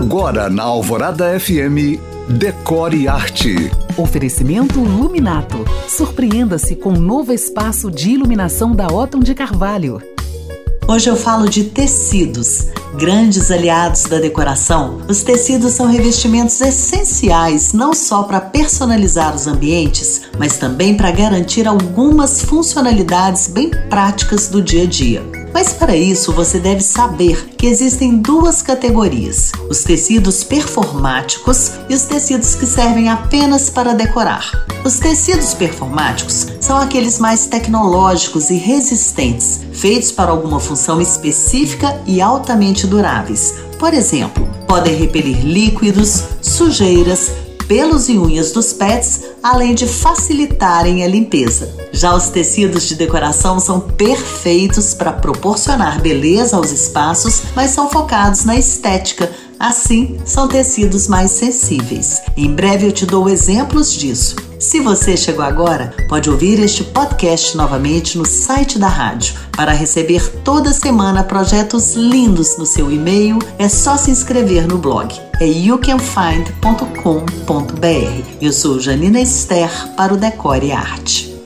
Agora na Alvorada FM, Decore Arte. Oferecimento Luminato. Surpreenda-se com um novo espaço de iluminação da Otton de Carvalho. Hoje eu falo de tecidos. Grandes aliados da decoração, os tecidos são revestimentos essenciais não só para personalizar os ambientes, mas também para garantir algumas funcionalidades bem práticas do dia a dia. Mas para isso você deve saber que existem duas categorias: os tecidos performáticos e os tecidos que servem apenas para decorar. Os tecidos performáticos são aqueles mais tecnológicos e resistentes, feitos para alguma função específica e altamente duráveis. Por exemplo, podem repelir líquidos, sujeiras, pelos e unhas dos pets, além de facilitarem a limpeza. Já os tecidos de decoração são perfeitos para proporcionar beleza aos espaços, mas são focados na estética. Assim, são tecidos mais sensíveis. Em breve eu te dou exemplos disso. Se você chegou agora, pode ouvir este podcast novamente no site da rádio. Para receber toda semana projetos lindos no seu e-mail, é só se inscrever no blog. É youcanfind.com.br. Eu sou Janina Esther para o Decore Arte.